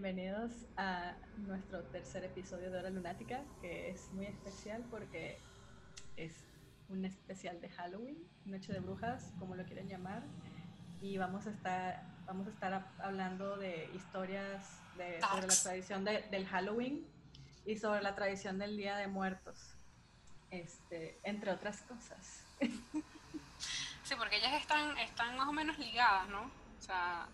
bienvenidos a nuestro tercer episodio de Hora Lunática, que es muy especial porque es un especial de Halloween, Noche de Brujas, como lo quieren llamar, y vamos a estar, vamos a estar hablando de historias de, sobre la tradición del Halloween y sobre la tradición del Día de Muertos, este, entre otras cosas. Sí, porque ellas están, están más o menos ligadas, ¿no? O sea,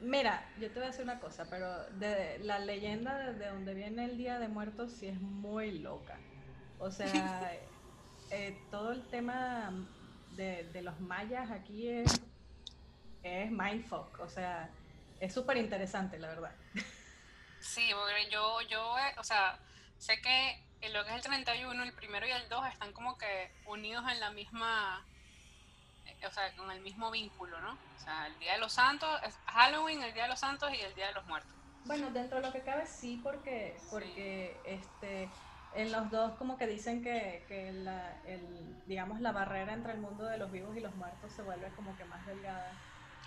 Mira, yo te voy a decir una cosa, pero de la leyenda de donde viene el Día de Muertos sí es muy loca. O sea, eh, todo el tema de, los mayas aquí es, es mindfuck, o sea, es súper interesante, la verdad. Sí, porque yo, yo, eh, o sea, sé que lo que es el 31, el primero y el 2 están como que unidos en la misma o sea, con el mismo vínculo, ¿no? O sea, el Día de los Santos, Halloween, el Día de los Santos y el Día de los Muertos. Bueno, dentro de lo que cabe sí, porque, porque este, en los dos como que dicen que, que la, el, digamos, la barrera entre el mundo de los vivos y los muertos se vuelve como que más delgada.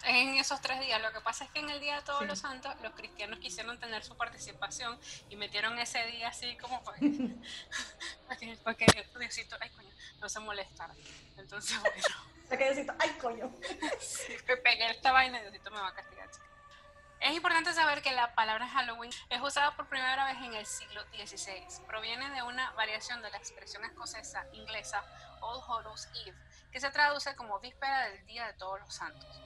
En esos tres días, lo que pasa es que en el Día de Todos los Santos los cristianos quisieron tener su participación y metieron ese día así como para que, para que, Diosito, ay coño, no se molestara. Entonces, bueno. Ay, coño. Sí, me pegué esta vaina y Diosito me va a castigar. Es importante saber que la palabra Halloween es usada por primera vez en el siglo XVI. Proviene de una variación de la expresión escocesa inglesa All Hallows Eve, que se traduce como víspera del Día de Todos los Santos.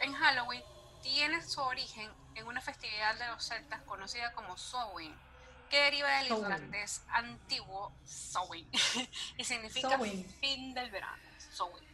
En Halloween tiene su origen en una festividad de los celtas conocida como Samhain, que deriva del irlandés antiguo Samhain y significa fin del verano. Samhain.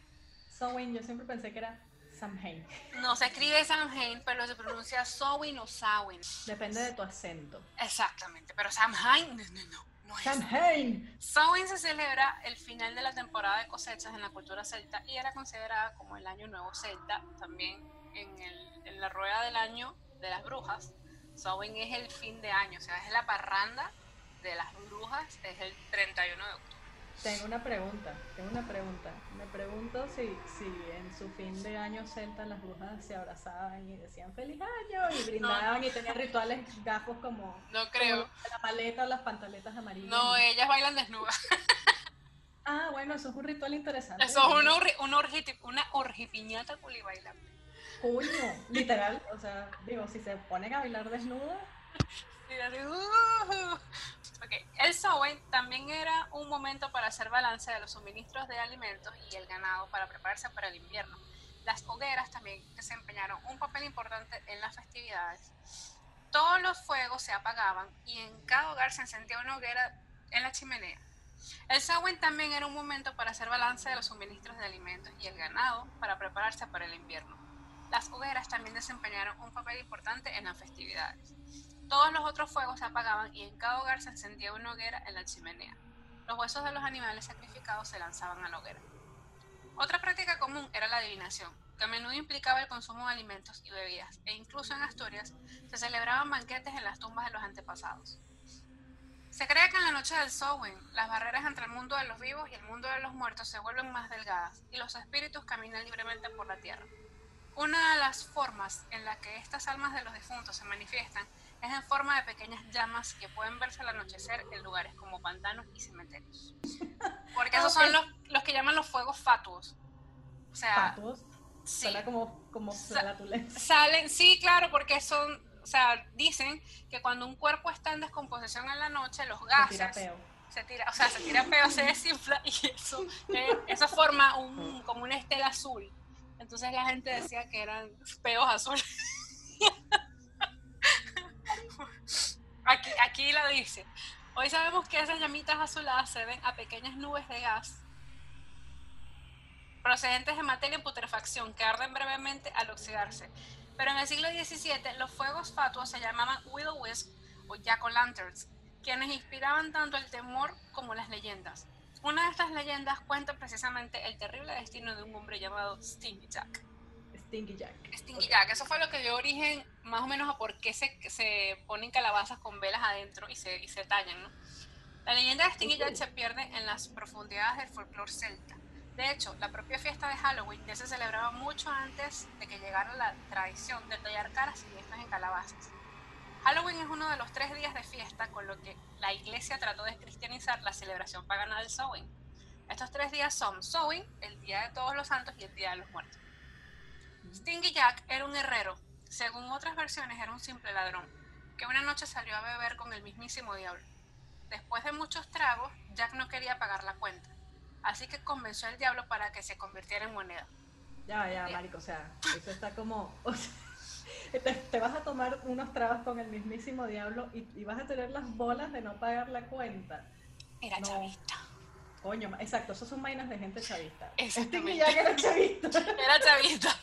Samhain, yo siempre pensé que era Samhain. No se escribe Samhain, pero se pronuncia Samhain o Samhain. Depende de tu acento. Exactamente, pero Samhain, no, no, no. No Samhain. Samhain se celebra el final de la temporada de cosechas en la cultura celta y era considerada como el año nuevo celta, también en, el, en la rueda del año de las brujas. Samhain es el fin de año, o sea, es la parranda de las brujas, es el 31 de octubre. Tengo una pregunta, tengo una pregunta. Me pregunto si, si en su fin de año celta las brujas se abrazaban y decían feliz año y brindaban y tenían rituales gafos como, no creo. la paleta o las pantaletas amarillas. No, ellas bailan desnudas. ah, bueno, eso es un ritual interesante. Eso es una, una, orgi, una orgipiñata culibailable. Coño, literal, o sea, digo, si se ponen a bailar desnudas. Sí, uh, el Samhain también era un momento para hacer balance de los suministros de alimentos y el ganado para prepararse para el invierno. Las hogueras también desempeñaron un papel importante en las festividades. Todos los fuegos se apagaban y en cada hogar se encendía una hoguera en la chimenea. El Samhain también era un momento para hacer balance de los suministros de alimentos y el ganado para prepararse para el invierno. Las hogueras también desempeñaron un papel importante en las festividades. Todos los otros fuegos se apagaban y en cada hogar se encendía una hoguera en la chimenea. Los huesos de los animales sacrificados se lanzaban a la hoguera. Otra práctica común era la adivinación, que a menudo implicaba el consumo de alimentos y bebidas, e incluso en Asturias se celebraban banquetes en las tumbas de los antepasados. Se cree que en la noche del Samhain, las barreras entre el mundo de los vivos y el mundo de los muertos se vuelven más delgadas y los espíritus caminan libremente por la tierra. Una de las formas en la que estas almas de los difuntos se manifiestan es en forma de pequeñas llamas que pueden verse al anochecer en lugares como pantanos y cementerios. Porque esos son los, los, que llaman los fuegos fatuos. O sea, ¿Fatuos? Sí. Suena como, como Salen, sí, claro, porque son, o sea, dicen que cuando un cuerpo está en descomposición en la noche, los gases... Se tira peo. Se tira, o sea, se tira peo, se desinfla y eso, eh, eso forma un, como una estela azul. Entonces la gente decía que eran peos azules. Aquí, aquí lo dice. Hoy sabemos que esas llamitas azuladas se ven a pequeñas nubes de gas procedentes de materia en putrefacción que arden brevemente al oxidarse. Pero en el siglo XVII los fuegos fatuos se llamaban Widow Wisp o Jack o' Lanterns, quienes inspiraban tanto el temor como las leyendas. Una de estas leyendas cuenta precisamente el terrible destino de un hombre llamado Stingy Jack. Stinky Jack. Stinky Jack, eso fue lo que dio origen más o menos a por qué se, se ponen calabazas con velas adentro y se, y se tallan, ¿no? La leyenda de Stinky Jack se pierde en las profundidades del folclore celta. De hecho, la propia fiesta de Halloween ya se celebraba mucho antes de que llegara la tradición de tallar caras siniestras en calabazas. Halloween es uno de los tres días de fiesta con lo que la iglesia trató de cristianizar la celebración pagana del Samhain. Estos tres días son Samhain, el Día de Todos los Santos y el Día de los Muertos. Stingy Jack era un herrero, según otras versiones era un simple ladrón, que una noche salió a beber con el mismísimo diablo. Después de muchos tragos, Jack no quería pagar la cuenta, así que convenció al diablo para que se convirtiera en moneda. Ya, ya, marico, o sea, eso está como... te, vas a tomar unos tragos con el mismísimo diablo y, vas a tener las bolas de no pagar la cuenta. Era chavista. Coño, exacto, esos son vainas de gente chavista. Ya que era chavista. Era chavista.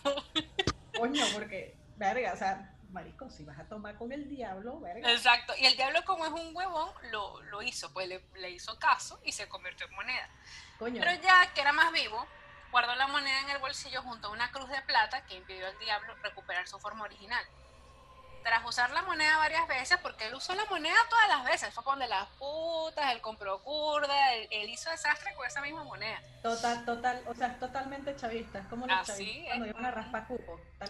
Coño, porque, verga, o sea, marico, si vas a tomar con el diablo, verga. Exacto, y el diablo como es un huevón, lo, lo hizo, pues le, le, hizo caso y se convirtió en moneda. Coño. Pero ya que era más vivo, guardó la moneda en el bolsillo junto a una cruz de plata que impidió al diablo recuperar su forma original. Tras usar la moneda varias veces, porque él usó la moneda todas las veces, fue con de las putas, él compró curda, él, hizo desastre con esa misma moneda. Total, total, o sea, es totalmente chavista, es como los Así chavistas es. cuando iban a raspar cupo. Tal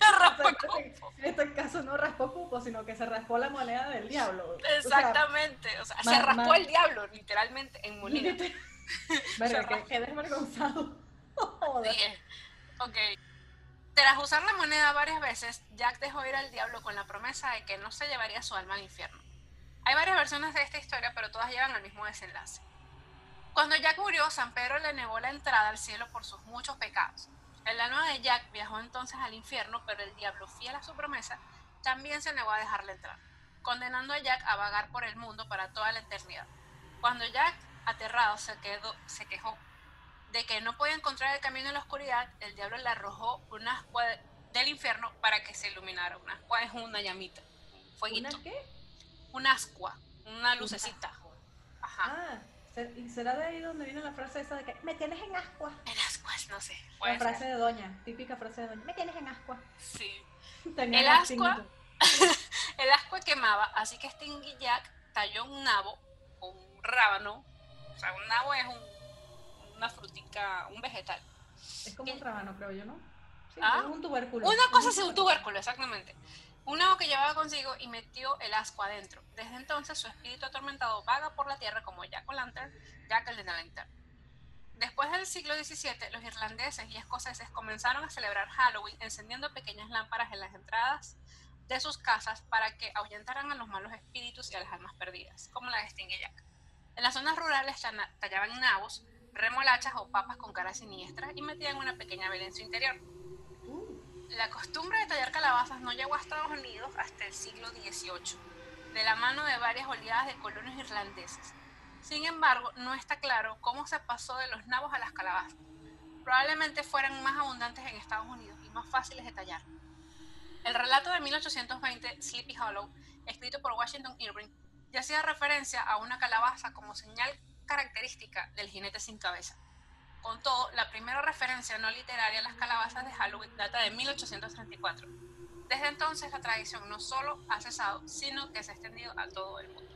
en este caso no raspó cupo, sino que se raspó la moneda del diablo. Exactamente, o sea, más- se raspó más- el diablo, literalmente, en moneda. verga, que, que desvergonzado. Joder. Sí, ok. Tras usar la moneda varias veces, Jack dejó ir al diablo con la promesa de que no se llevaría su alma al infierno. Hay varias versiones de esta historia, pero todas llevan al mismo desenlace. Cuando Jack murió, San Pedro le negó la entrada al cielo por sus muchos pecados. El alma de Jack viajó entonces al infierno, pero el diablo, fiel a su promesa, también se negó a dejarle entrar, condenando a Jack a vagar por el mundo para toda la eternidad. Cuando Jack, aterrado, se, quedó, se quejó de que no podía encontrar el camino en la oscuridad, el diablo le arrojó una ascua de- del infierno para que se iluminara. Una ascua es una llamita, fueguito, ¿Una qué? un ascua, una lucecita. Ajá. Ah, se- ¿y será de ahí donde viene la frase esa de que me tienes en ascua? En ascuas, no sé. La frase ser. de doña, típica frase de doña, me tienes en ascua. Sí. Tenía El ascua-. El ascua quemaba, así que Stingy Jack talló un nabo o un rábano. O sea, un nabo es un- una frutica, un vegetal. Es como un rábano, creo yo, ¿no? Sí, Ah. es un tubérculo. Una Es cosa así, un tubérculo, exactamente. Un que llevaba consigo y metió el ascua adentro. Desde entonces su espíritu atormentado vaga por la tierra como Jack O'Lantern, Jack el de la. Después del siglo XVII, los irlandeses y escoceses comenzaron a celebrar Halloween encendiendo pequeñas lámparas en las entradas de sus casas para que ahuyentaran a los malos espíritus y a las almas perdidas, como la de Stingy Jack. En las zonas rurales tallaban nabos, remolachas o papas con caras siniestras y metían una pequeña vela en su interior. Uh, La costumbre de tallar calabazas no llegó a Estados Unidos hasta el siglo XVIII, de la mano de varias oleadas de colonos irlandeses. Sin embargo, no está claro cómo se pasó de los nabos a las calabazas. Probablemente fueran más abundantes en Estados Unidos y más fáciles de tallar. El relato de 1820, Sleepy Hollow, escrito por Washington Irving, ya hacía referencia a una calabaza como señal característica del jinete sin cabeza. Con todo, la primera referencia no literaria a las calabazas de Halloween data de 1834. Desde entonces la tradición no solo ha cesado, sino que se ha extendido a todo el mundo.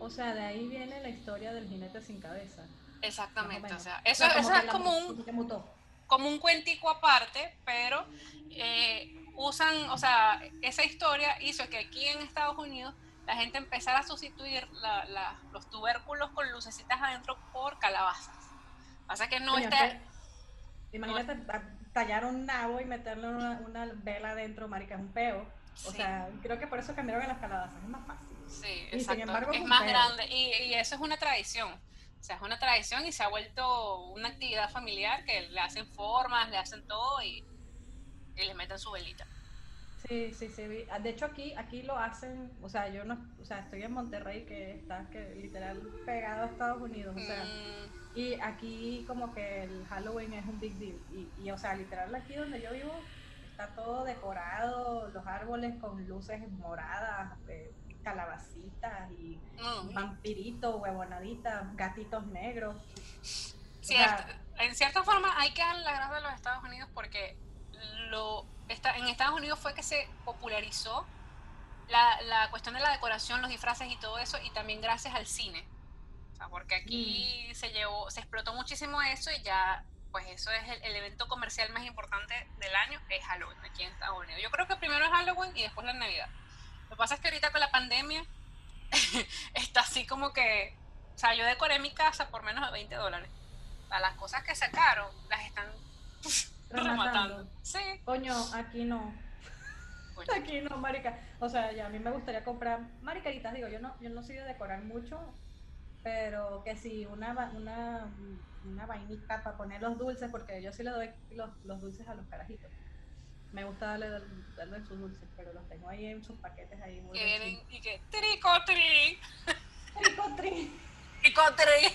o sea, de ahí viene la historia del jinete sin cabeza. o Exactamente, o sea, O eso, sea, eso que es como un, como un cuentico aparte, pero eh, usan, o sea, esa historia hizo que aquí en Estados Unidos la gente empezara a sustituir la- la- los tubérculos con lucecitas adentro por calabazas. Pasa que no Coño, está... es que imagínate ta- tallar un nabo y meterle una, una vela adentro, marica, es un peo. O Sí. sea, creo que por eso cambiaron a las calabazas, es más fácil. Sí, sin exacto. embargo, es es más pedo. grande y, y eso es una tradición. O sea, es una tradición y se ha vuelto una actividad familiar que le hacen formas, le hacen todo y, y le meten su velita. Sí, sí, sí. ah, De hecho aquí, aquí lo hacen, o sea, yo no, o sea, estoy en Monterrey que está que literal pegado a Estados Unidos, o sea, Mm, y aquí como que el Halloween es un big deal y, y o sea, literal aquí donde yo vivo está todo decorado, los árboles con luces moradas, eh, calabacitas y mm. vampiritos, huevonaditas, gatitos negros. Cierto. En cierta forma hay que darle la gracia a los Estados Unidos porque lo está, en Estados Unidos fue que se popularizó la, la cuestión de la decoración, los disfraces y todo eso, y también gracias al cine. O sea, porque aquí mm. se llevó, se explotó muchísimo eso y ya, pues eso es el, evento comercial más importante del año, es Halloween aquí en Estados Unidos. Yo creo que primero es Halloween y después la Navidad. Lo que pasa es que ahorita con la pandemia está así como que, o sea, yo decoré mi casa por menos de 20 dólares. O sea, las cosas que sacaron las están rematando. Sí. Coño, aquí no. Aquí no, marica. O sea, ya a mí me gustaría comprar maricaritas, digo, yo no, yo no soy de decorar mucho, pero que sí, una, una, una vainita para poner los dulces, porque yo sí le doy los, los dulces a los carajitos. Me gusta darle, darle sus dulces, pero los tengo ahí en sus paquetes ahí muy bien. ¿Y qué? Tricotri. Tricotri. Tricotri.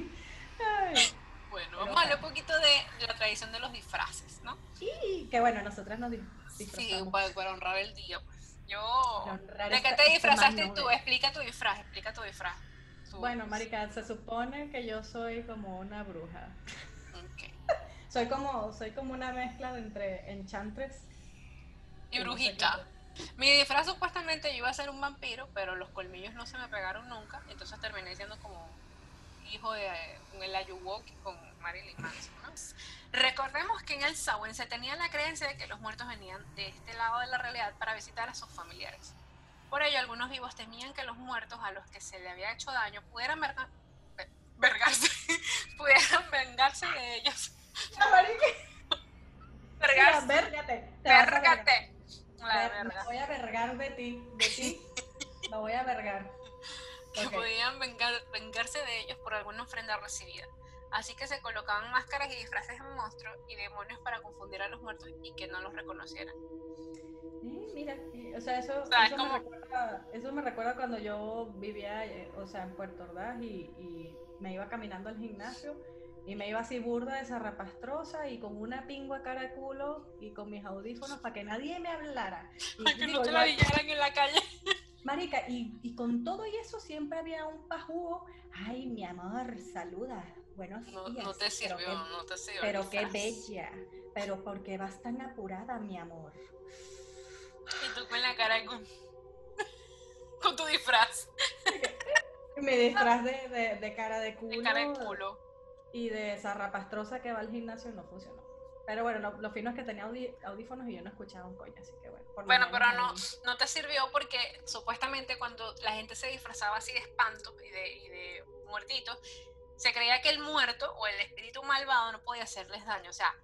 Vamos a hablar un poquito de la tradición de los disfraces, ¿no? Sí, que bueno, nosotras nos disfrazamos. Sí, para, honrar el día, pues. Yo... ¿De qué te disfrazaste tú? Explica tu disfraz, explica tu disfraz. Bueno, marica, se supone que yo soy como una bruja. Okay. soy como soy como una mezcla entre enchantress y brujita. Mi disfraz supuestamente yo iba a ser un vampiro, pero los colmillos no se me pegaron nunca, entonces terminé siendo como hijo de el Ayuwoki con Marilyn Manson. Recordemos que en el Samhain se tenía la creencia de que los muertos venían de este lado de la realidad para visitar a sus familiares. Por ello, algunos vivos temían que los muertos a los que se le había hecho daño pudieran vergarse, pudieran vengarse de ellos. Vergarse. Vérgate. Vérgate. Me voy a vergar de ti, de ti. Me voy a vergar que podían vengarse de ellos por alguna ofrenda recibida. Así que se colocaban máscaras y disfraces de monstruos y demonios para confundir a los muertos y que no los reconocieran. Eh, mira, eh, o sea, eso, eso, me recuerda, eso, me recuerda, cuando yo vivía, eh, o sea, en Puerto Ordaz y, y, me iba caminando al gimnasio y me iba así burda de zarrapastrosa y con una pingua cara de culo y con mis audífonos para que nadie me hablara. Y, para que no te la dijeran en la calle. Marica, y, y, con todo y eso siempre había un pajugo. Ay, mi amor, saluda. Buenos no, días. No te sirvió, pero no te sirvió. Pero qué bella. Pero ¿por qué vas tan apurada, mi amor? Y tú con la cara con, con tu disfraz. Mi disfraz de, de, de, cara de culo. De cara de culo. Y de zarrapastrosa que va al gimnasio no funcionó. Pero bueno, lo, fino es que tenía audífonos y yo no escuchaba un coño, así que bueno. bueno, pero no, no te sirvió porque supuestamente cuando la gente se disfrazaba así de espanto y de, y de muertitos, se creía que el muerto o el espíritu malvado no podía hacerles daño. O sea,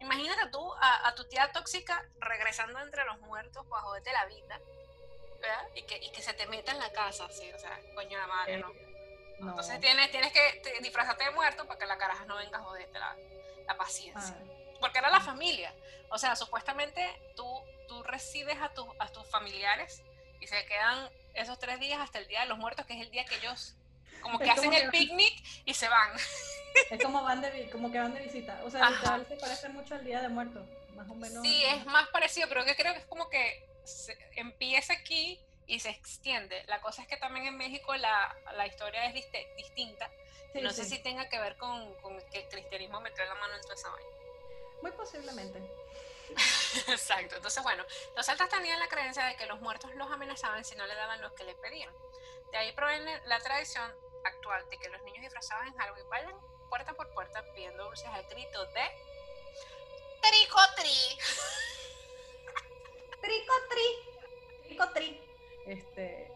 imagínate tú a, tu tía tóxica regresando entre los muertos bajo de la vida, ¿verdad? Y que, y que se te meta en la casa, así, o sea, coño de madre, ¿no? Entonces tienes, tienes que disfrazarte de muerto para que la caraja no venga a joderte la, la paciencia porque era la familia. O sea, supuestamente tú, tú recibes a, tu, a tus familiares y se quedan esos tres días hasta el Día de los Muertos, que es el día que ellos como que hacen el picnic y se van. Es como, van de, como que van de visita. O sea, literal se parece mucho al Día de Muertos, más o menos. Sí, es más parecido, pero yo creo que es como que empieza aquí y se extiende. La cosa es que también en México la, la historia es distinta. no sé si tenga que ver con, con, que el cristianismo metió la mano en toda esa vaina. Muy posiblemente. Exacto. Entonces, bueno, los celtas tenían la creencia de que los muertos los amenazaban si no le daban lo que les pedían. De ahí proviene la tradición actual de que los niños disfrazados en Halloween vayan puerta por puerta pidiendo dulces al grito de tricotri. tricotri. Tricotri. Este,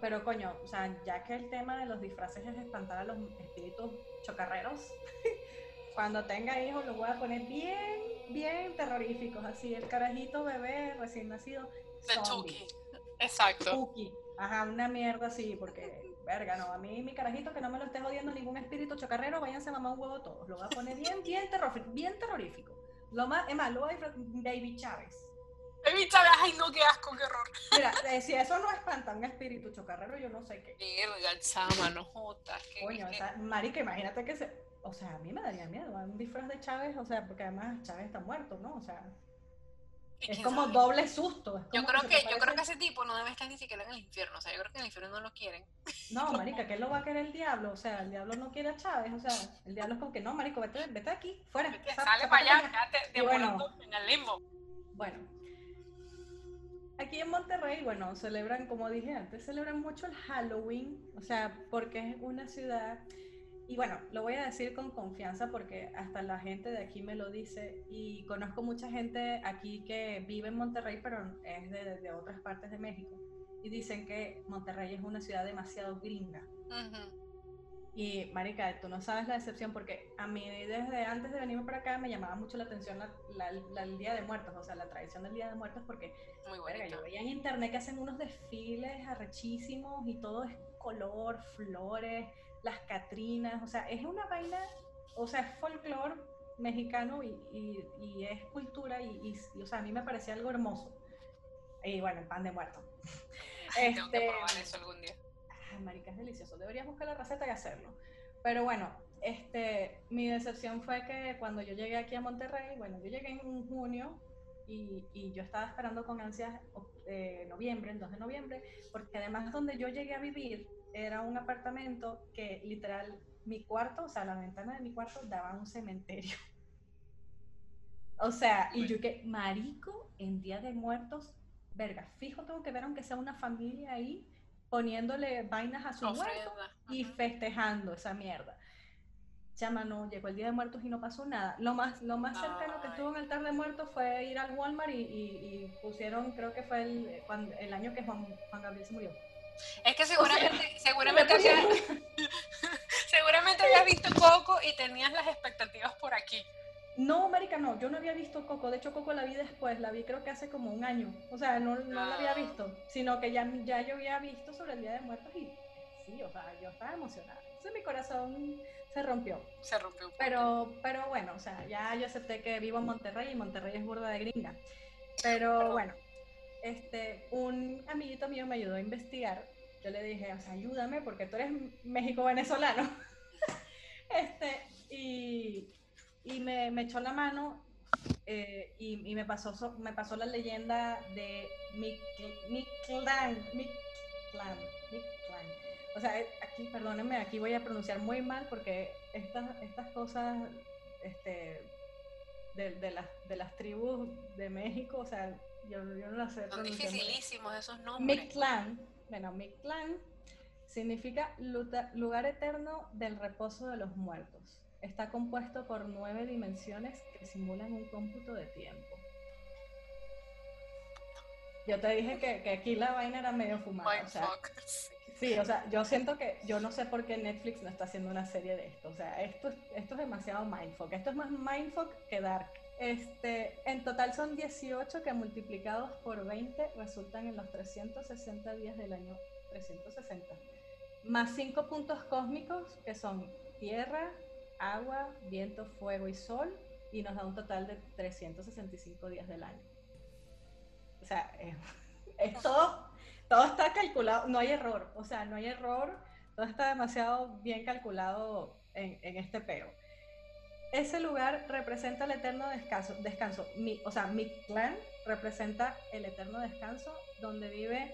pero coño, o sea, ya que el tema de los disfraces es espantar a los espíritus chocarreros, cuando tenga hijos los voy a poner bien, bien terroríficos, así el carajito bebé recién nacido. De Chucky. Exacto. Chucky. Ajá, una mierda así, porque, verga, no, a mí mi carajito que no me lo esté jodiendo ningún espíritu chocarrero, váyanse a mamar un huevo todos. Lo voy a poner bien, bien terrorífico, bien terrorífico. Lo más, es más, lo voy a Baby Chávez. Baby Chávez, ay no, qué asco, qué horror. Mira, eh, si eso no espanta un espíritu chocarrero, yo no sé qué. Verga, chama, no jotas. Coño, o sea, marica, imagínate que se o sea, a mí me daría miedo, un disfraz de Chávez, o sea, porque además Chávez está muerto, ¿no? O sea, es como doble susto. yo creo que, yo creo que ese tipo no debe estar ni siquiera en el infierno, o sea, yo creo que en el infierno no lo quieren. No, marica, ¿qué lo va a querer el diablo? O sea, el diablo no quiere a Chávez, o sea, el diablo es como que no, marico, vete, vete aquí, fuera. sale para allá, quédate de bueno, en el limbo. Bueno, Aquí en Monterrey, bueno, celebran, como dije antes, celebran mucho el Halloween, o sea, porque es una ciudad, y bueno, lo voy a decir con confianza porque hasta la gente de aquí me lo dice, y conozco mucha gente aquí que vive en Monterrey, pero es de, otras partes de México, y dicen que Monterrey es una ciudad demasiado gringa. Y, Marica, tú no sabes la decepción porque a mí desde antes de venirme para acá me llamaba mucho la atención el Día de Muertos, o sea, la tradición del Día de Muertos porque Muy yo veía en internet que hacen unos desfiles arrechísimos y todo es color, flores, las catrinas, o sea, es una vaina, o sea, es folclore mexicano y, y, es cultura y, y, o sea, a mí me parecía algo hermoso. Y bueno, el pan de muerto. Tengo que este, probar eso algún día marica, es delicioso. Deberías buscar la receta y hacerlo. Pero bueno, este, mi decepción fue que cuando yo llegué aquí a Monterrey, bueno, yo llegué en junio y, y yo estaba esperando con ansias eh, noviembre, el 2 de noviembre, porque además donde yo llegué a vivir era un apartamento que literal mi cuarto, o sea, la ventana de mi cuarto daba a un cementerio. O sea, y yo que, marico, en Día de Muertos, verga, fijo tengo que ver aunque sea una familia ahí poniéndole vainas a su muerto y festejando esa mierda. Chama, no, llegó el Día de Muertos y no pasó nada. Lo más, lo más cercano que estuvo en el altar de muertos fue ir al Walmart y, pusieron, creo que fue el, el año que Juan, Gabriel se murió. Es que seguramente, seguramente, seguramente habías visto poco y tenías las expectativas por aquí. No, América, no, yo no había visto Coco, de hecho Coco la vi después, la vi creo que hace como un año, o sea, no, no la había ah. visto, sino que ya, ya yo había visto sobre el Día de Muertos y sí, o sea, yo estaba emocionada, entonces mi corazón se rompió. Se rompió. Pero, pero bueno, o sea, ya yo acepté que vivo en Monterrey y Monterrey es burda de gringa, pero bueno, este, un amiguito mío me ayudó a investigar, yo le dije, o sea, ayúdame porque tú eres México-venezolano, este, y y me, me echó la mano eh, y, y, me, pasó, me pasó la leyenda de Mictlán, Mictlán, Mictlán. O sea, aquí, perdónenme, aquí voy a pronunciar muy mal porque estas, estas cosas este, de, de, las, de las tribus de México, o sea, yo, yo no las sé. Son dificilísimos esos nombres. Mictlán, bueno, Mictlán significa lugar eterno del reposo de los muertos está compuesto por nueve dimensiones que simulan un cómputo de tiempo. Yo te dije que, aquí la vaina era medio fumada. O sea, sí, o sea, yo siento que yo no sé por qué Netflix no está haciendo una serie de esto. O sea, esto, esto es demasiado mindfuck. Esto es más mindfuck que dark. Este, en total son 18 que multiplicados por 20 resultan en los 360 días del año 360. Más 5 puntos cósmicos que son tierra, agua, viento, fuego y sol, y nos da un total de 365 días del año. O sea, es, todo, todo está calculado, no hay error, o sea, no hay error, todo está demasiado bien calculado en, este peo. Ese lugar representa el eterno descanso, descanso. Mi, o sea, Mictlán representa el eterno descanso donde vive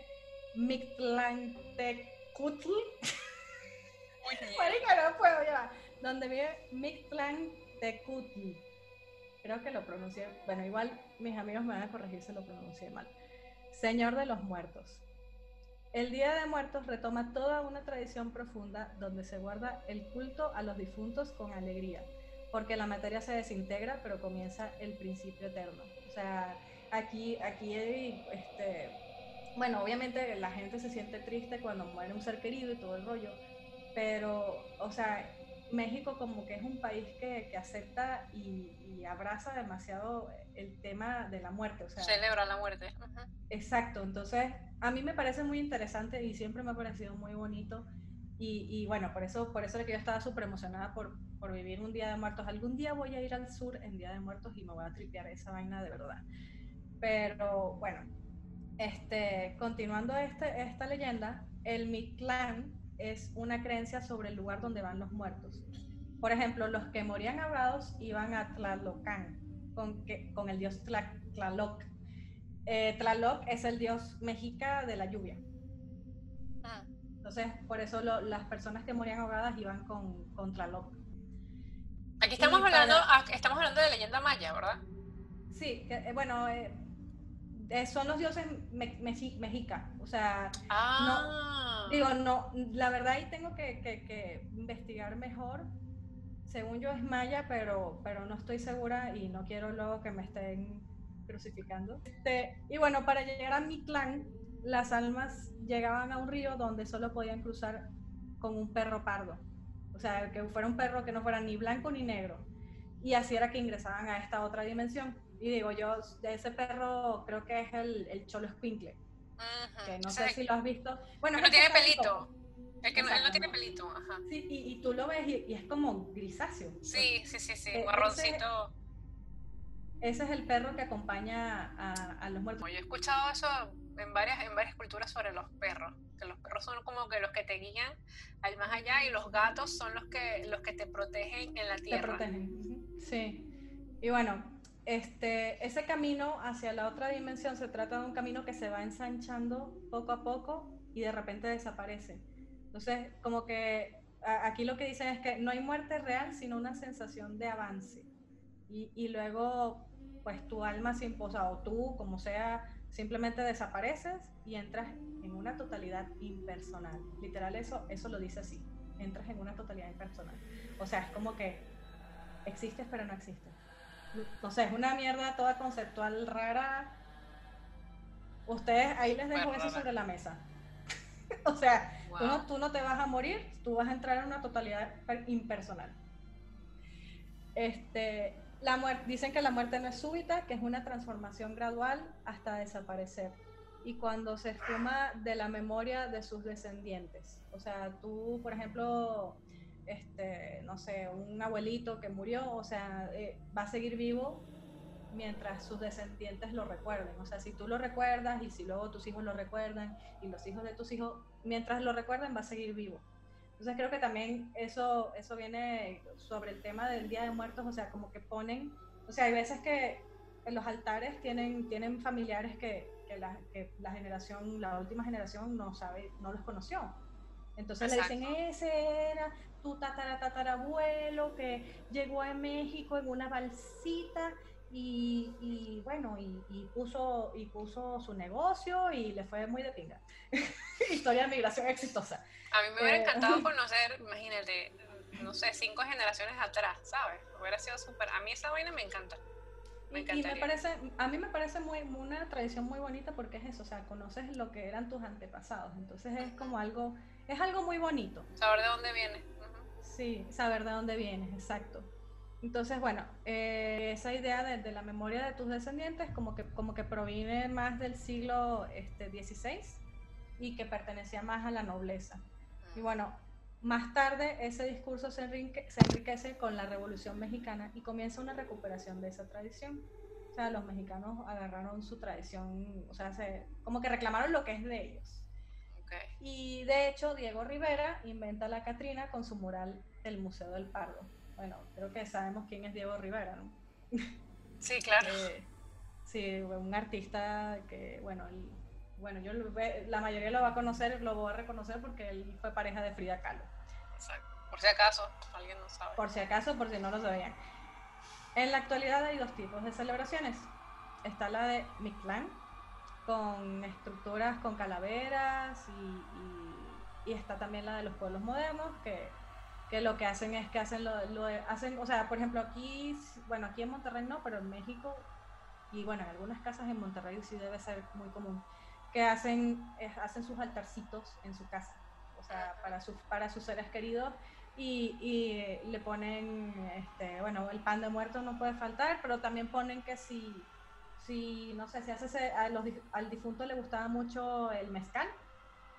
Mictlantecutl. Marica, no puedo ya donde vive Mictlán Tecutl. Creo que lo pronuncié, bueno, igual mis amigos me van a corregir si lo pronuncié mal. Señor de los Muertos. El Día de Muertos retoma toda una tradición profunda donde se guarda el culto a los difuntos con alegría, porque la materia se desintegra, pero comienza el principio eterno. O sea, aquí, aquí este, bueno, obviamente la gente se siente triste cuando muere un ser querido y todo el rollo, pero, o sea, México como que es un país que, que acepta y, abraza demasiado el tema de la muerte. O sea, Celebra la muerte. Exacto, entonces a mí me parece muy interesante y siempre me ha parecido muy bonito. Y, y bueno, por eso, por eso es que yo estaba súper emocionada por, por vivir un Día de Muertos. Algún día voy a ir al sur en Día de Muertos y me voy a tripear esa vaina de verdad. Pero bueno, este, continuando este, esta leyenda, el Mictlán es una creencia sobre el lugar donde van los muertos. Por ejemplo, los que morían ahogados iban a Tlalocan, con, que, con el dios Tlaloc. Eh, Tlaloc es el dios mexica de la lluvia. Ah. Entonces, por eso las personas que morían ahogadas iban con, con Tlaloc. Aquí estamos hablando, ah, estamos hablando de leyenda maya, ¿verdad? Sí, eh, bueno, eh, eh, son los dioses me, mexica, o sea, ah. no, digo, no, la verdad ahí tengo que, que, investigar mejor. Según yo es maya, pero, pero no estoy segura y no quiero luego que me estén crucificando. Este, y bueno, para llegar a mi clan, las almas llegaban a un río donde solo podían cruzar con un perro pardo. O sea, que fuera un perro que no fuera ni blanco ni negro. Y así era que ingresaban a esta otra dimensión. Y digo, yo, de ese perro creo que es el, el Cholo Squinkle. Que no sé si lo has visto. Bueno, no tiene pelito. Es que no, él no tiene pelito. Ajá. Sí, y, y, tú lo ves y, es como grisáceo. Sí, sí, sí, sí. E, marroncito. Ese, es el perro que acompaña a, a los muertos. Yo he escuchado eso en varias, en varias culturas sobre los perros, que los perros son como que los que te guían al más allá y los gatos son los que, los que te protegen en la tierra. Te protegen, sí. Y bueno, este, ese camino hacia la otra dimensión se trata de un camino que se va ensanchando poco a poco y de repente desaparece. Entonces, como que aquí lo que dicen es que no hay muerte real, sino una sensación de avance. Y, y luego, pues tu alma se imposa, o tú, como sea, Simplemente desapareces y entras en una totalidad impersonal. Literal eso, eso lo dice así. Entras en una totalidad impersonal. O sea, es como que existes pero no existes. No sé, es una mierda toda conceptual rara. Ustedes, ahí les dejo eso sobre la mesa. o sea, tú, no, tú no te vas a morir, tú vas a entrar en una totalidad impersonal. Este, dicen que la muerte no es súbita, que es una transformación gradual hasta desaparecer. Y cuando se esfuma de la memoria de sus descendientes. O sea, tú, por ejemplo, este, no sé, un abuelito que murió, o sea, eh, va a seguir vivo mientras sus descendientes lo recuerden. O sea, si tú lo recuerdas y si luego tus hijos lo recuerdan y los hijos de tus hijos, mientras lo recuerden, va a seguir vivo. Entonces creo que también eso, eso viene sobre el tema del Día de Muertos, o sea, como que ponen, o sea, hay veces que en los altares tienen, tienen familiares que, que, la, que la generación, la última generación no sabe, no los conoció. Entonces le dicen, ese era tu tatara tatarabuelo que llegó a México en una balsita y, y bueno, y, y, puso, y puso su negocio y le fue muy de pinga. Historia de migración exitosa. A mí me hubiera eh, encantado conocer, imagínate, no sé, cinco generaciones atrás, ¿sabes? Hubiera sido súper. A mí esa vaina me encanta. Me y, me parece, a mí me parece muy, una tradición muy bonita porque es eso, o sea, conoces lo que eran tus antepasados, entonces es como algo, es algo muy bonito. Saber de dónde vienes. Sí, saber de dónde vienes, exacto. Entonces, bueno, eh, esa idea de, la memoria de tus descendientes como que, como que proviene más del siglo este, XVI y que pertenecía más a la nobleza. Y bueno, más tarde ese discurso se, enriquece con la Revolución Mexicana y comienza una recuperación de esa tradición. O sea, los mexicanos agarraron su tradición, o sea, se, como que reclamaron lo que es de ellos. Y de hecho, Diego Rivera inventa la Catrina con su mural del Museo del Pardo. Bueno, creo que sabemos quién es Diego Rivera, ¿no? Sí, claro. Eh, sí, un artista que, bueno, el, bueno, yo la mayoría lo va a conocer, lo voy a reconocer porque él fue pareja de Frida Kahlo. Exacto. Por si acaso, alguien no sabe. Por si acaso, por si no lo sabían. En la actualidad hay dos tipos de celebraciones. Está la de Mictlán, con estructuras con calaveras y, y, está también la de los pueblos modernos, que, que lo que hacen es que hacen lo, lo, hacen, o sea, por ejemplo aquí, bueno, aquí en Monterrey no, pero en México y bueno, en algunas casas en Monterrey sí debe ser muy común que hacen, hacen sus altarcitos en su casa, o sea, para, sus para sus seres queridos y, y, le ponen, este, bueno, el pan de muerto no puede faltar, pero también ponen que si, si no sé, si hace a los, al difunto le gustaba mucho el mezcal,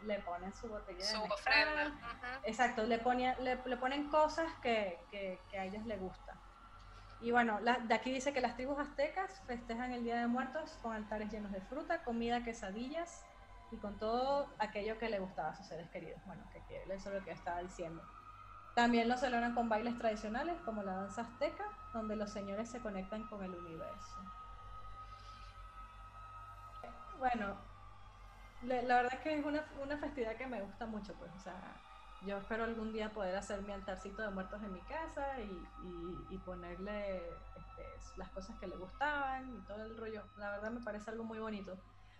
le ponen su botella de mezcal. Exacto, le, le, le, ponen cosas que, que, que a ellos les gusta. Y bueno, de aquí dice que las tribus aztecas festejan el Día de Muertos con altares llenos de fruta, comida, quesadillas y con todo aquello que le gustaba a sus seres queridos. Bueno, que eso es lo que estaba diciendo. También lo celebran con bailes tradicionales como la danza azteca, donde los señores se conectan con el universo. Bueno, la verdad es que es una, una festividad que me gusta mucho, pues, o sea, yo espero algún día poder hacer mi altarcito de muertos en mi casa y, ponerle este, las cosas que le gustaban y todo el rollo. La verdad me parece algo muy bonito.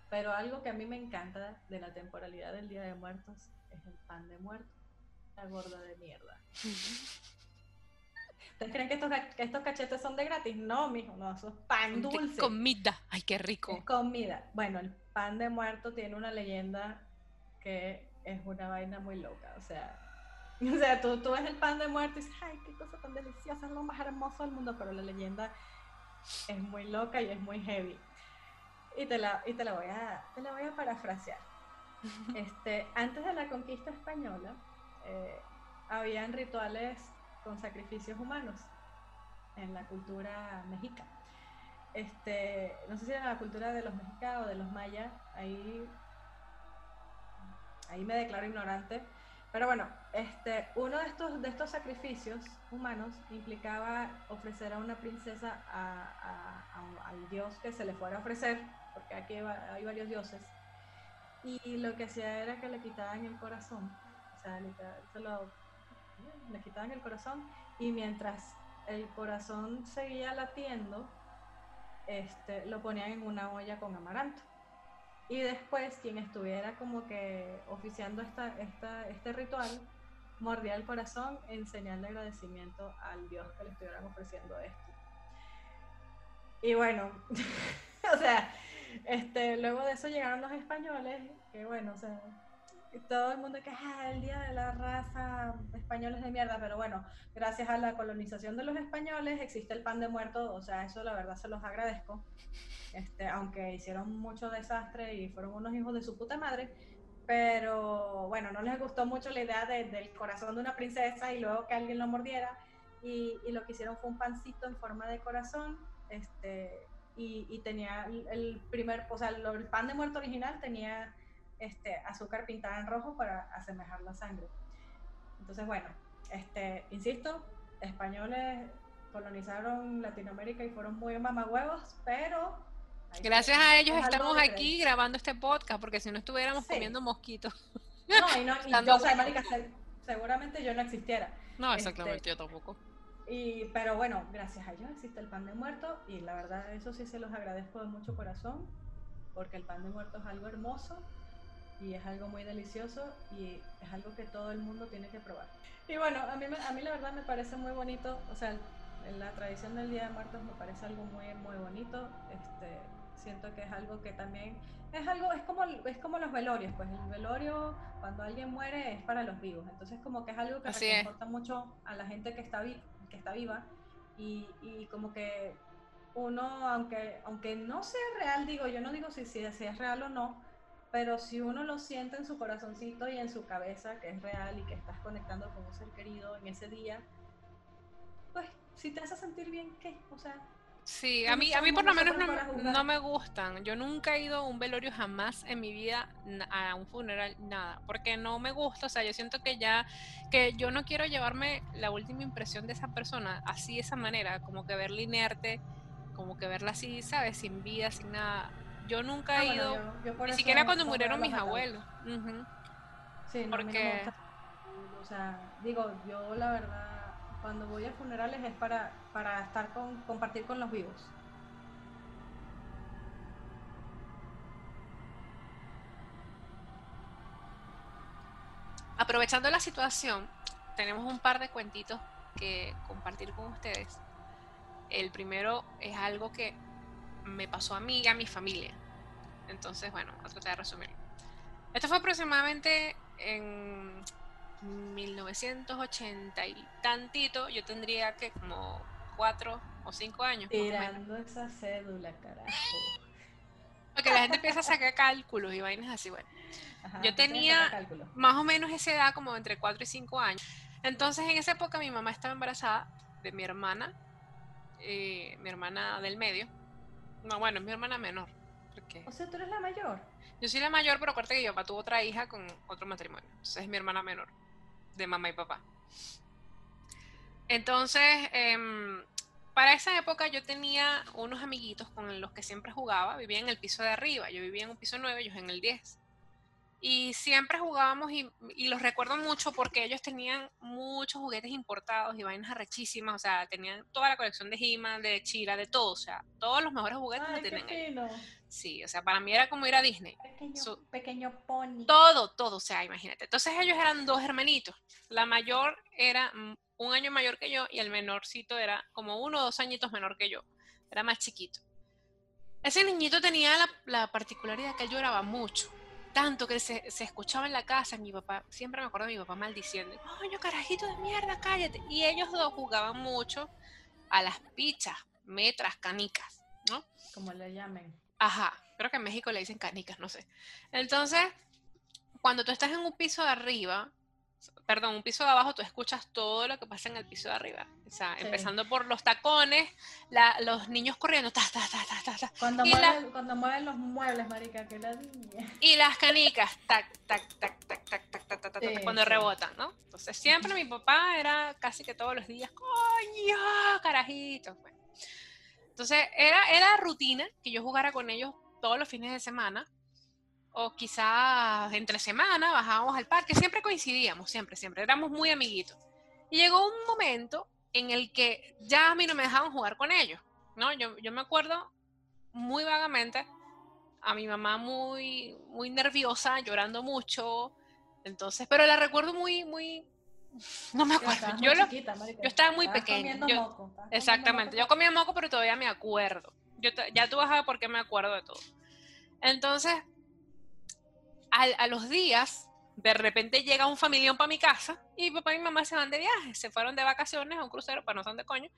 Pero algo que a mí me encanta de la temporalidad del Día de Muertos es el pan de muerto, la gorda de mierda. ¿Ustedes creen que estos, estos cachetes son de gratis? No, mijo, no, eso es pan dulce. comida, ay, qué rico. Es comida. Bueno, el pan de muerto tiene una leyenda que es una vaina muy loca, o sea, o sea, tú, tú ves el pan de muerto y dices, ay, qué cosa tan deliciosa, es lo más hermoso del mundo, pero la leyenda es muy loca y es muy heavy. Y te la, y te la, voy, a, te la voy a parafrasear. Este, antes de la conquista española, eh, habían rituales con sacrificios humanos en la cultura mexica. Este, no sé si era la cultura de los mexicanos o de los mayas, ahí, ahí me declaro ignorante, pero bueno, este, uno de estos, de estos sacrificios humanos implicaba ofrecer a una princesa al dios que se le fuera a ofrecer, porque aquí hay varios dioses, y lo que hacía era que le quitaban el corazón, o sea, le, le quitaban el corazón, y mientras el corazón seguía latiendo, este, lo ponían en una olla con amaranto. Y después quien estuviera como que oficiando esta, este ritual mordía el corazón en señal de agradecimiento al Dios que le estuvieran ofreciendo esto. Y bueno, o sea, este, luego de eso llegaron los españoles, que bueno, o sea, todo el mundo que ah, el día de la raza españoles de mierda, pero bueno, gracias a la colonización de los españoles existe el pan de muerto, o sea, eso la verdad se los agradezco. Este, aunque hicieron mucho desastre y fueron unos hijos de su puta madre, pero bueno, no les gustó mucho la idea del corazón de una princesa y luego que alguien lo mordiera y, lo que hicieron fue un pancito en forma de corazón, este, y, tenía el primer, o sea, el pan de muerto original tenía este, azúcar pintada en rojo para asemejar la sangre. Entonces, bueno, este, insisto, españoles colonizaron Latinoamérica y fueron muy mamagüevos, pero... Gracias a ellos estamos aquí grabando este podcast, porque si no estuviéramos comiendo mosquitos. No, y no, y yo, seguramente yo no existiera. No, exactamente, este, yo tampoco. Y, pero bueno, gracias a ellos existe el pan de muerto y la verdad eso sí se los agradezco de mucho corazón, porque el pan de muerto es algo hermoso y es algo muy delicioso y es algo que todo el mundo tiene que probar. Y bueno, a mí, a mí la verdad me parece muy bonito, o sea, la tradición del Día de Muertos me parece algo muy, muy bonito, este, siento que es algo que también, es algo, es como, es como los velorios, pues el velorio cuando alguien muere es para los vivos, entonces como que es algo que reconforta mucho a la gente que está, vi, que está viva y, y como que uno, aunque, aunque no sea real, digo, yo no digo si, si, si es real o no, pero si uno lo siente en su corazoncito y en su cabeza, que es real y que estás conectando con un ser querido en ese día, pues si te hace sentir bien, ¿qué? O sea... Sí, a mí, a mí por lo menos no, me gustan. Yo nunca he ido a un velorio jamás en mi vida, a un funeral, nada, porque no me gusta. O sea, yo siento que ya, que yo no quiero llevarme la última impresión de esa persona así, de esa manera, como que verla inerte, como que verla así, ¿sabes? Sin vida, sin nada yo nunca he ah, ido, ni siquiera cuando murieron mis abuelos. Sí, no, porque... o sea, digo, yo la verdad, cuando voy a funerales es para, para estar con, compartir con los vivos. Aprovechando la situación, tenemos un par de cuentitos que compartir con ustedes. El primero es algo que me pasó a mí y a mi familia. Entonces, bueno, voy a tratar de resumirlo. Esto fue aproximadamente en 1980 y tantito. Yo tendría que como cuatro o cinco años. Tirando esa cédula, carajo. Porque la gente empieza a sacar cálculos y vainas así, bueno. yo tenía más o menos esa edad, como entre 4 y 5 años. Entonces, en esa época, mi mamá estaba embarazada de mi hermana, eh, mi hermana del medio. No, bueno, es mi hermana menor. O sea, tú eres la mayor. Yo soy la mayor, pero aparte que yo papá tuvo otra hija con otro matrimonio. Entonces es mi hermana menor, de mamá y papá. Entonces, em, para esa época yo tenía unos amiguitos con los que siempre jugaba. Vivía en el piso de arriba. Yo vivía en un piso 9, ellos en el 10. Y siempre jugábamos y, y, los recuerdo mucho porque ellos tenían muchos juguetes importados y vainas arrechísimas, o sea, tenían toda la colección de he de Chira, de todo, o sea, todos los mejores juguetes Ay, qué tenían. Sí, o sea, para mí era como ir a Disney. Pequeño, pony. Todo, todo, o sea, imagínate. Entonces ellos eran dos hermanitos. La mayor era un año mayor que yo y el menorcito era como uno o dos añitos menor que yo. Era más chiquito. Ese niñito tenía la, la particularidad que él lloraba mucho. Tanto que se, se escuchaba en la casa, mi papá, siempre me acuerdo de mi papá maldiciendo, coño, carajito de mierda, cállate. Y ellos dos jugaban mucho a las pichas, metras, canicas, ¿no? Como le llamen. Ajá, creo que en México le dicen canicas, no sé. Entonces, cuando tú estás en un piso de arriba, perdón, un piso de abajo, tú escuchas todo lo que pasa en el piso de arriba. O sea, Sí. empezando por los tacones, la- los niños corriendo, ta, ta, ta, ta, ta, ta, Cuando, Y la- mueven, cuando mueven los muebles, marica, que la niña. y las canicas, tac, tac, tac, tac, tac, tac, tac, tac, tac, Sí, cuando sí. rebotan, ¿no? Entonces, siempre mi papá era casi que todos los días, coño, carajito. pues. Entonces, era, era rutina que yo jugara con ellos todos los fines de semana, o quizás entre semana bajábamos al parque, siempre coincidíamos, siempre, siempre, éramos muy amiguitos. Y llegó un momento en el que ya a mí no me dejaban jugar con ellos, ¿no? Yo, yo me acuerdo muy vagamente a mi mamá muy, muy nerviosa, llorando mucho, entonces, pero la recuerdo muy, muy, no me acuerdo, yo, lo- chiquita, yo estaba muy Estabas pequeña, yo- moco, Exactamente, moco. yo comía moco, pero todavía me acuerdo. Yo ya tú vas a ver por qué me acuerdo de todo. Entonces, a los días, de repente llega un familión para mi casa y mi papá y mi mamá se van de viaje, se fueron de vacaciones a un crucero, para no son de coño,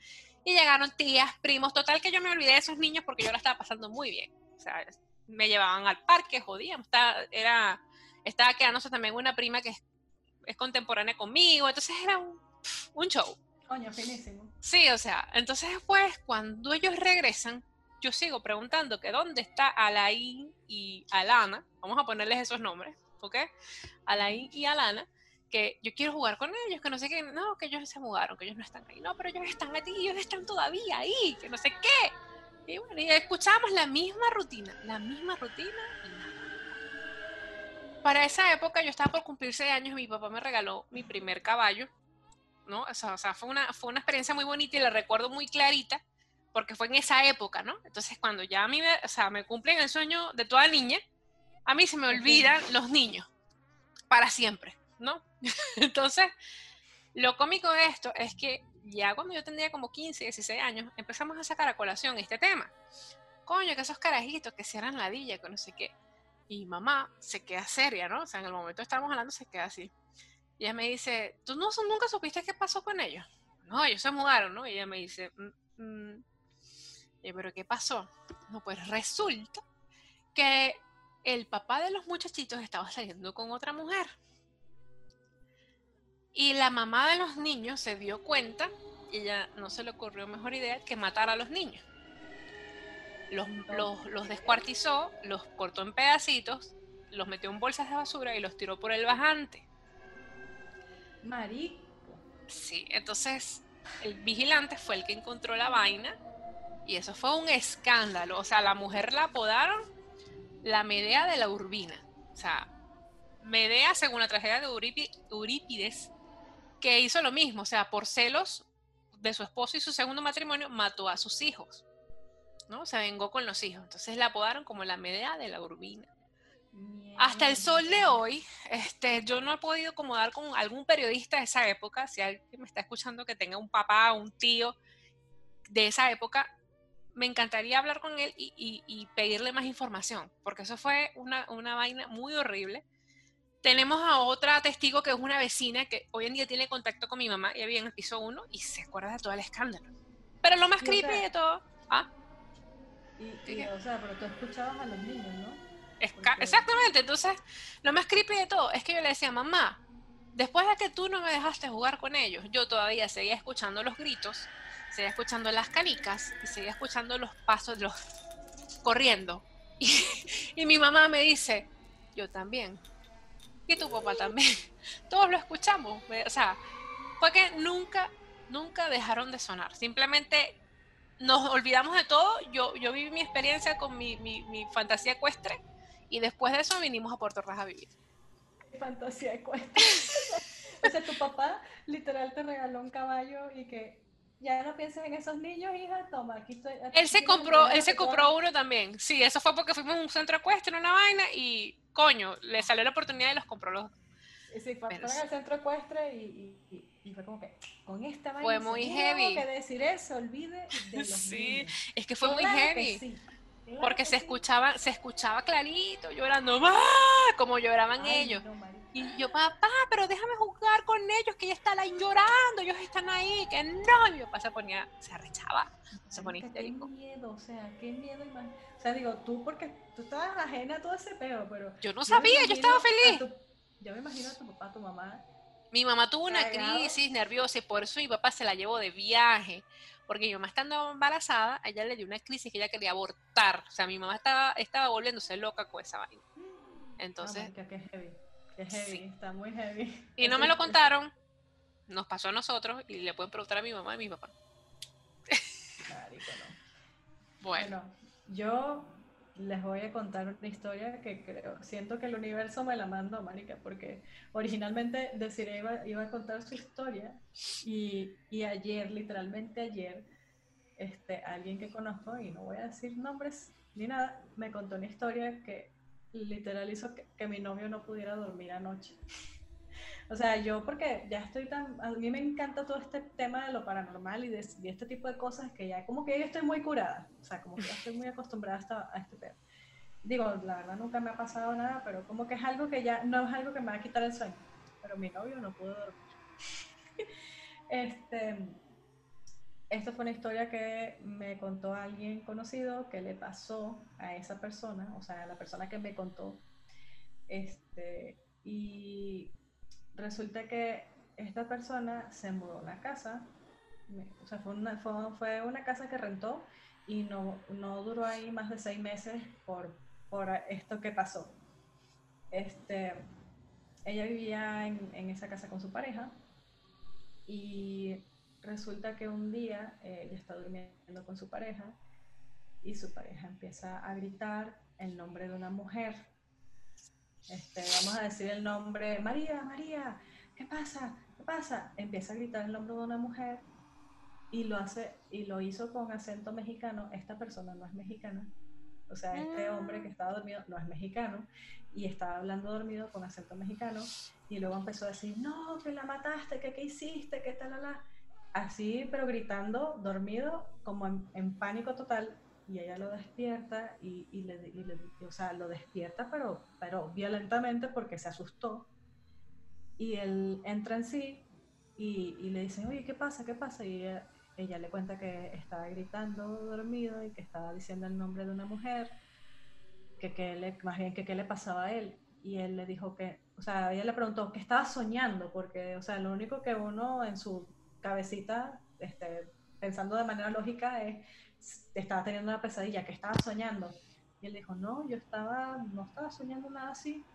y llegaron tías, primos, total que yo me olvidé de esos niños porque yo la estaba pasando muy bien. O sea, me llevaban al parque, jodíamos, estaba, era, estaba quedándose también una prima que es, es contemporánea conmigo, entonces era un, un show. Coño, finísimo. Sí, o sea, entonces después cuando ellos regresan, yo sigo preguntando que dónde está Alain y Alana, vamos a ponerles esos nombres, ¿ok? Alain y Alana, que yo quiero jugar con ellos, que no sé qué, no, que ellos se mudaron, que ellos no están ahí, no, pero ellos están aquí, ellos están todavía ahí, que no sé qué. Y bueno, y escuchamos la misma rutina, la misma rutina y nada. Para esa época yo estaba por cumplir seis años mi papá me regaló mi primer caballo, ¿no? O sea, o sea, fue, una, fue una experiencia muy bonita y la recuerdo muy clarita porque fue en esa época, ¿no? Entonces cuando ya a mí me, o sea, me cumplen el sueño de toda niña, a mí se me olvidan los niños para siempre, ¿no? Entonces, lo cómico de esto es que ya cuando yo tendría como 15, 16 años, empezamos a sacar a colación este tema. Coño, que esos carajitos que se eran ladilla, que no sé qué. Y mamá se queda seria, ¿no? O sea, en el momento que estábamos hablando se queda así. Y ella me dice, ¿tú no, nunca supiste qué pasó con ellos? No, ellos se mudaron, ¿no? Y ella me dice, "Mm, mm". Yo, ¿pero qué pasó? No, pues resulta que el papá de los muchachitos estaba saliendo con otra mujer. Y la mamá de los niños se dio cuenta y ella no se le ocurrió mejor idea que matar a los niños. Los, los, los descuartizó, los cortó en pedacitos, los metió en bolsas de basura y los tiró por el bajante. Marico. Sí, entonces el vigilante fue el que encontró la vaina y eso fue un escándalo. O sea, la mujer la apodaron la Medea de la Urbina. O sea, Medea, según la tragedia de Eurípi- Eurípides, que hizo lo mismo. O sea, por celos de su esposo y su segundo matrimonio, mató a sus hijos. ¿no? Se vengó con los hijos. Entonces la apodaron como la Medea de la Urbina. Hasta el sol de hoy, este, yo no he podido acomodar con algún periodista de esa época, si alguien me está escuchando que tenga un papá o un tío de esa época, me encantaría hablar con él y, y- y pedirle más información, porque eso fue una, una vaina muy horrible. Tenemos a otra testigo que es una vecina que hoy en día tiene contacto con mi mamá, ella vive en el piso 1 y se acuerda de todo el escándalo. Pero lo más o creepy sea, de todo... ¿ah? Y, y, o sea, pero tú escuchabas a los niños, ¿no? Porque- Exactamente, entonces lo más creepy de todo es que yo le decía, mamá, después de que tú no me dejaste jugar con ellos, yo todavía seguía escuchando los gritos, seguía escuchando las canicas y seguía escuchando los pasos, los corriendo. Y, y mi mamá me dice, yo también. Y tu papá también. Todos lo escuchamos. O sea, fue que nunca, nunca dejaron de sonar. Simplemente nos olvidamos de todo. Yo, yo viví mi experiencia con mi, mi, mi fantasía ecuestre y después de eso vinimos a Puerto Ordaz a vivir. fantasía ecuestre. o sea, tu papá literal te regaló un caballo y que ya no pienses en esos niños, hija, toma, aquí estoy. él se compró, él se compró uno también. Sí, eso fue porque fuimos a un centro ecuestre, una vaina, y coño, le salió la oportunidad y los compró los Sí, fue al centro ecuestre y, y, y, fue como que con esta vaina. Fue muy heavy. que decir eso, olvide de los Sí, es que fue muy heavy. porque se escuchaba, se escuchaba clarito, llorando, ¡Ah! como lloraban ellos. Y yo, papá, pero déjame jugar con ellos, que ella está ahí llorando, ellos están ahí, que no. Y mi papá se ponía, se arrechaba, se ponía histérico. Qué miedo, o sea, qué miedo. O sea, digo, tú, porque tú estabas ajena a todo ese peo, pero. Yo no sabía, yo estaba feliz. Yo me imagino a tu papá, tu mamá. Mi mamá tuvo una crisis nerviosa y por eso mi papá se la llevó de viaje. Porque mi mamá estando embarazada, a ella le dio una crisis que ella quería abortar. O sea, mi mamá estaba, estaba volviéndose loca con esa vaina. Entonces. qué heavy. Qué heavy, está muy heavy. Y no me lo contaron, nos pasó a nosotros y le pueden preguntar a mi mamá y a mi papá. Bueno. bueno, yo les voy a contar una historia que creo, siento que el universo me la mandó, marica, porque originalmente Desiree iba, iba a contar su historia y, y, ayer, literalmente ayer, este, alguien que conozco, y no voy a decir nombres ni nada, me contó una historia que literal hizo que, mi novio no pudiera dormir anoche. O sea, yo porque ya estoy tan, a mí me encanta todo este tema de lo paranormal y de, este tipo de cosas que ya como que yo estoy muy curada, o sea, como que ya estoy muy acostumbrada a este tema. Digo, la verdad nunca me ha pasado nada, pero como que es algo que ya, no es algo que me va a quitar el sueño, pero mi novio no pudo dormir. este, esto fue una historia que me contó alguien conocido que le pasó a esa persona, o sea, a la persona que me contó, este, y resulta que esta persona se mudó a una casa, o sea, fue una, fue, una casa que rentó y no, no, duró ahí más de seis meses por, por esto que pasó. Este, ella vivía en, en, esa casa con su pareja y resulta que un día eh, ella está durmiendo con su pareja y su pareja empieza a gritar el nombre de una mujer este, vamos a decir el nombre, María, María, ¿qué pasa? ¿Qué pasa? Empieza a gritar el nombre de una mujer y lo hace y lo hizo con acento mexicano. Esta persona no es mexicana. O sea, este ah. hombre que estaba dormido no es mexicano y estaba hablando dormido con acento mexicano y luego empezó a decir, no, que la mataste, que qué hiciste, que tal, la, Así, pero gritando, dormido, como en pánico total y ella lo despierta y, y, le, o sea, lo despierta pero, pero violentamente porque se asustó y él entra en sí y, y le dicen, oye, ¿qué pasa? ¿Qué pasa? Y ella, le cuenta que estaba gritando dormido y que estaba diciendo el nombre de una mujer, que, que le, más bien que qué le pasaba a él. Y él le dijo que, o sea, ella le preguntó que estaba soñando, porque, o sea, lo único que uno en su cabecita, este, pensando de manera lógica, es estaba teniendo una pesadilla, que estaba soñando. Y él dijo, no, yo estaba, no estaba soñando nada así.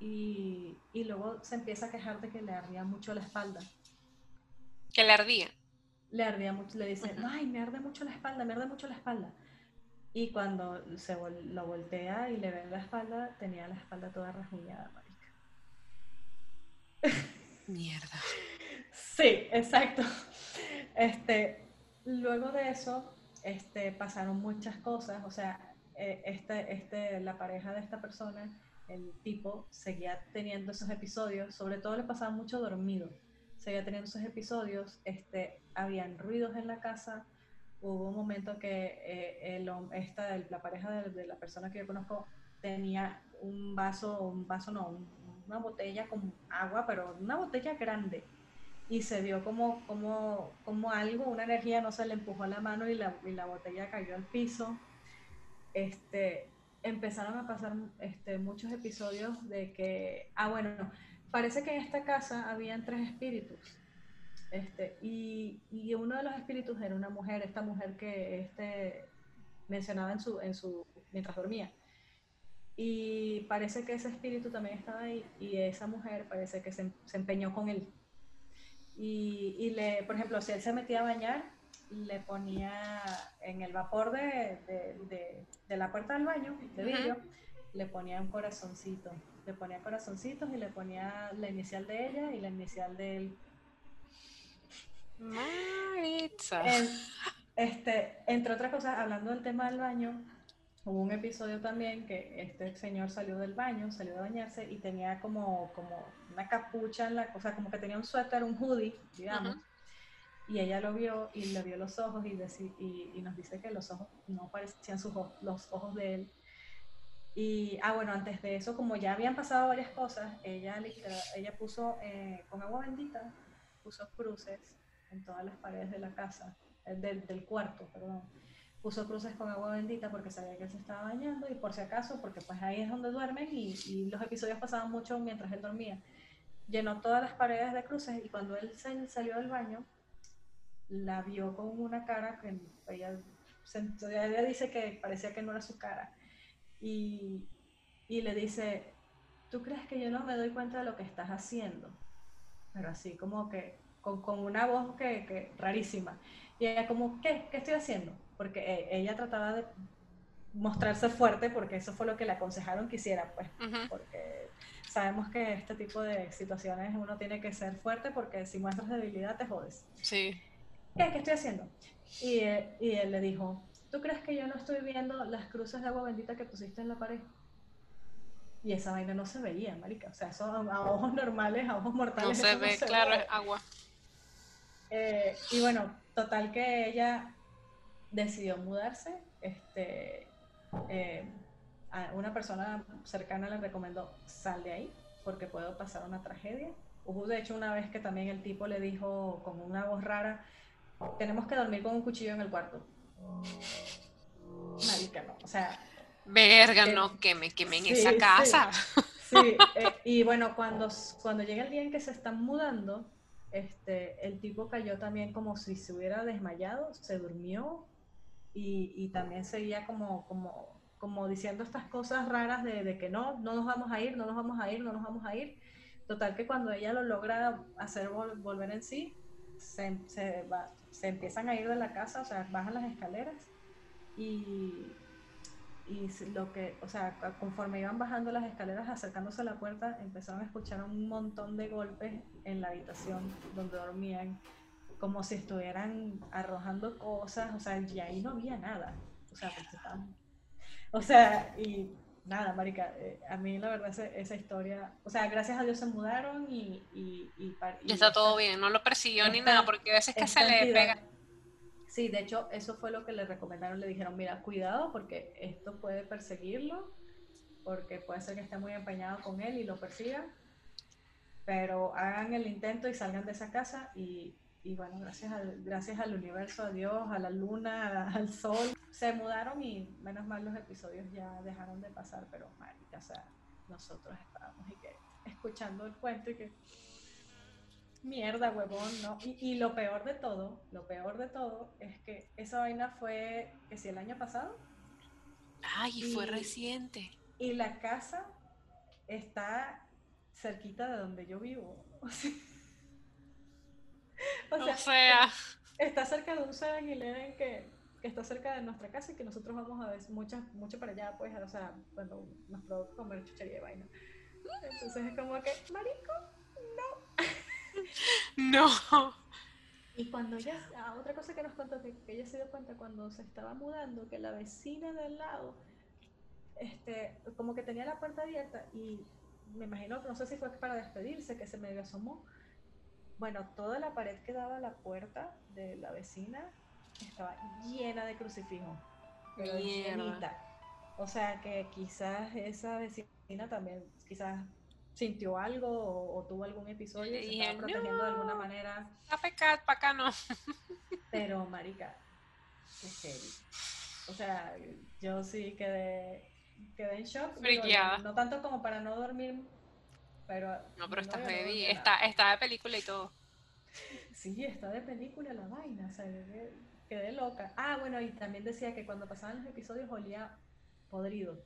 Y, y luego se empieza a quejar de que le ardía mucho la espalda. ¿Que le ardía? Le ardía mucho, le dice, ay, me arde mucho la espalda, me arde mucho la espalda. Y cuando se lo voltea y le ve la espalda, tenía la espalda toda rasguñada, marica. Mierda. sí, exacto. Este, luego de eso, este, pasaron muchas cosas, o sea, eh, este, este, la pareja de esta persona, el tipo, seguía teniendo esos episodios, sobre todo le pasaba mucho dormido, seguía teniendo esos episodios, este, habían ruidos en la casa, hubo un momento que eh, el, esta, la pareja de, la persona que yo conozco tenía un vaso, un vaso no, una botella con agua, pero una botella grande, y se vio como, como, como algo, una energía, no se le empujó la mano y la, y la botella cayó al piso. Este, empezaron a pasar este, muchos episodios de que, ah, bueno, parece que en esta casa habían tres espíritus. Este, y, y, uno de los espíritus era una mujer, esta mujer que este, mencionaba en su, en su, mientras dormía. Y parece que ese espíritu también estaba ahí y esa mujer parece que se, se empeñó con él y, y, le, por ejemplo, si él se metía a bañar, le ponía en el vapor de, de, de, la puerta del baño, de vidrio, le ponía un corazoncito. Le ponía corazoncitos y le ponía la inicial de ella y la inicial de él. Maritza. este, entre otras cosas, hablando del tema del baño, hubo un episodio también que este señor salió del baño, salió de bañarse y tenía como, como una capucha en la, o sea, como que tenía un suéter, un hoodie, digamos. Y ella lo vio y le vio los ojos y, y, y, nos dice que los ojos no parecían sus los ojos de él. Y, ah, bueno, antes de eso, como ya habían pasado varias cosas, ella, ella puso eh, con agua bendita, puso cruces en todas las paredes de la casa, eh, del, del cuarto, perdón puso cruces con agua bendita porque sabía que él se estaba bañando y por si acaso, porque pues ahí es donde duermen y, y, los episodios pasaban mucho mientras él dormía. Llenó todas las paredes de cruces y cuando él salió del baño, la vio con una cara que ella, ella dice que parecía que no era su cara. Y, y le dice, ¿tú crees que yo no me doy cuenta de lo que estás haciendo? Pero así como que con, con una voz que, que rarísima. Y ella como, ¿qué? ¿Qué estoy haciendo? Porque eh, ella trataba de mostrarse fuerte porque eso fue lo que le aconsejaron que hiciera, pues, porque sabemos que este tipo de situaciones uno tiene que ser fuerte porque si muestras debilidad te jodes. Sí. ¿Qué, ¿Qué estoy haciendo? Y, eh, y él le dijo, ¿tú crees que yo no estoy viendo las cruces de agua bendita que pusiste en la pared? Y esa vaina no se veía, marica. O sea, eso a, ojos normales, a ojos mortales. No se ve, claro, es agua. Eh, y bueno, total que ella decidió mudarse. Este, eh, una persona cercana le recomendó, sal de ahí, porque puede pasar una tragedia. Hubo de hecho una vez que también el tipo le dijo con una voz rara, tenemos que dormir con un cuchillo en el cuarto. Marica, no, o sea... Verga, no, que me quemen en esa casa. Sí, eh, y bueno, cuando, cuando llega el día en que se están mudando, este, el tipo cayó también como si se hubiera desmayado, se durmió y, también seguía como, como, como diciendo estas cosas raras de, de, que no, no nos vamos a ir, no nos vamos a ir, no nos vamos a ir. Total que cuando ella lo logra hacer volver en sí, se, se, va, se, empiezan a ir de la casa, o sea, bajan las escaleras y, y lo que, o sea, conforme iban bajando las escaleras, acercándose a la puerta, empezaron a escuchar un montón de golpes en la habitación donde dormían como si estuvieran arrojando cosas, o sea, y ahí no había nada. O sea, pues estaban... O sea, y nada, marica, eh, a mí la verdad esa, historia, o sea, gracias a Dios se mudaron y... Y, y, y está todo bien, no lo persiguió ni nada, porque a veces que se le pega... Sí, de hecho, eso fue lo que le recomendaron, le dijeron, mira, cuidado porque esto puede perseguirlo, porque puede ser que esté muy empeñado con él y lo persiga, pero hagan el intento y salgan de esa casa y y bueno, gracias al, gracias al universo, a Dios, a la luna, al sol, se mudaron y menos mal los episodios ya dejaron de pasar, pero marica, o sea, nosotros estábamos y que escuchando el cuento y que mierda, huevón, ¿no? Y, y, lo peor de todo, lo peor de todo es que esa vaina fue, que si el año pasado. Ay, y, fue reciente. Y la casa está cerquita de donde yo vivo. O sea, o sea, está cerca de un 7-Eleven que, que está cerca de nuestra casa y que nosotros vamos a ver mucho, mucho para allá, pues, o sea, cuando nos provoca comer chuchería de vaina. Entonces es como que, marico, no. no. Y cuando ella, ah, otra cosa que nos contó, que, ella se dio cuenta cuando se estaba mudando, que la vecina del lado, este, como que tenía la puerta abierta y me imagino que no sé si fue para despedirse, que se medio asomó bueno, toda la pared que daba a la puerta de la vecina estaba llena de crucifijos. Llenita. O sea que quizás esa vecina también, quizás sintió algo o, tuvo algún episodio y se estaba protegiendo de alguna manera. A pecar, para acá no. Pero, marica, qué O sea, yo sí quedé, quedé en shock. no tanto como para no dormir pero, no, pero está heavy. Está, está de película y todo. Sí, está de película la vaina. O sea, quedé, loca. Ah, bueno, y también decía que cuando pasaban los episodios olía podrido.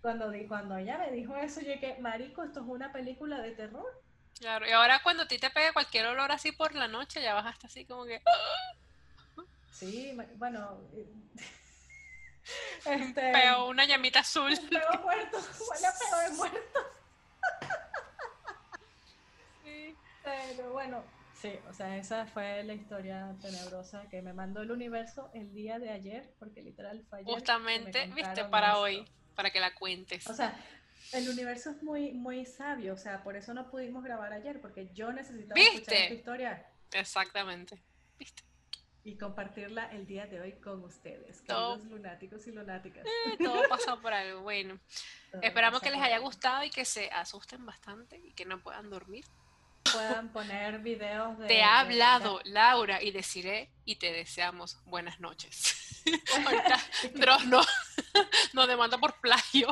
Cuando, cuando ella me dijo eso, yo que, marico, esto es una película de terror. Claro, y ahora cuando a ti te pega cualquier olor así por la noche, ya vas hasta así como que... Sí, bueno, Este, Peo, una llamita azul. un peo muerto, huele a peo de muerto. Sí. Pero bueno, sí, o sea, esa fue la historia tenebrosa que me mandó el universo el día de ayer, porque literal fue ayer. que me Justamente, viste, para esto. hoy, para que la cuentes. O sea, el universo es muy, muy sabio, o sea, por eso no pudimos grabar ayer, porque yo necesitaba escuchar ¿Viste? esta historia Exactamente. ¿Viste? y compartirla el día de hoy con ustedes, Todo- queridos lunáticos y lunáticas. Eh, Todo pasó por algo. Bueno, Todo esperamos que les haya gustado y que se asusten bastante y que no puedan dormir. Puedan poner videos de... Te de- ha hablado Laura y deciré y te deseamos buenas noches. Ahorita Dross no, nos demanda por plagio.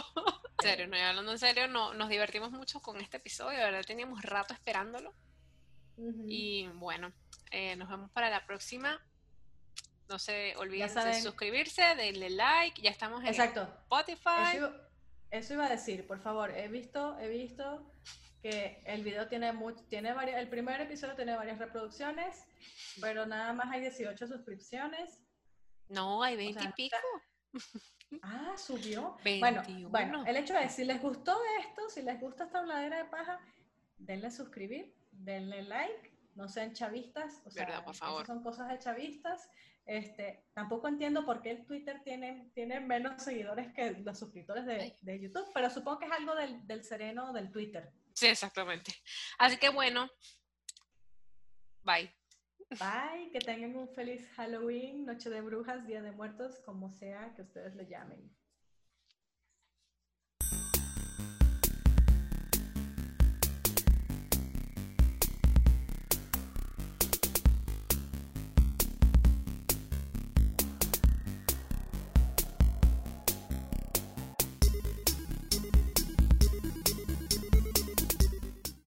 En serio, no, y hablando en serio, no, nos divertimos mucho con este episodio, de verdad teníamos rato esperándolo. Ujú. Y bueno, eh, nos vemos para la próxima. No se olviden de suscribirse, denle like, ya estamos en Exacto. Spotify. Eso, eso iba a decir, por favor, he visto, he visto que el video tiene mucho, tiene varias, el primer episodio tiene varias reproducciones, pero nada más hay 18 suscripciones. No, hay 20 sea, y pico. Ah, subió. Bueno, 21. bueno, el hecho es, si les gustó esto, si les gusta esta habladera de paja, denle suscribir, denle like, no sean chavistas, o sea, Verdad, por favor. son cosas de chavistas. Este, tampoco entiendo por qué el Twitter tiene, tiene menos seguidores que los suscriptores de, de YouTube, pero supongo que es algo del, del sereno del Twitter. Sí, exactamente. Así que bueno, bye. Bye, que tengan un feliz Halloween, Noche de Brujas, Día de Muertos, como sea que ustedes le llamen.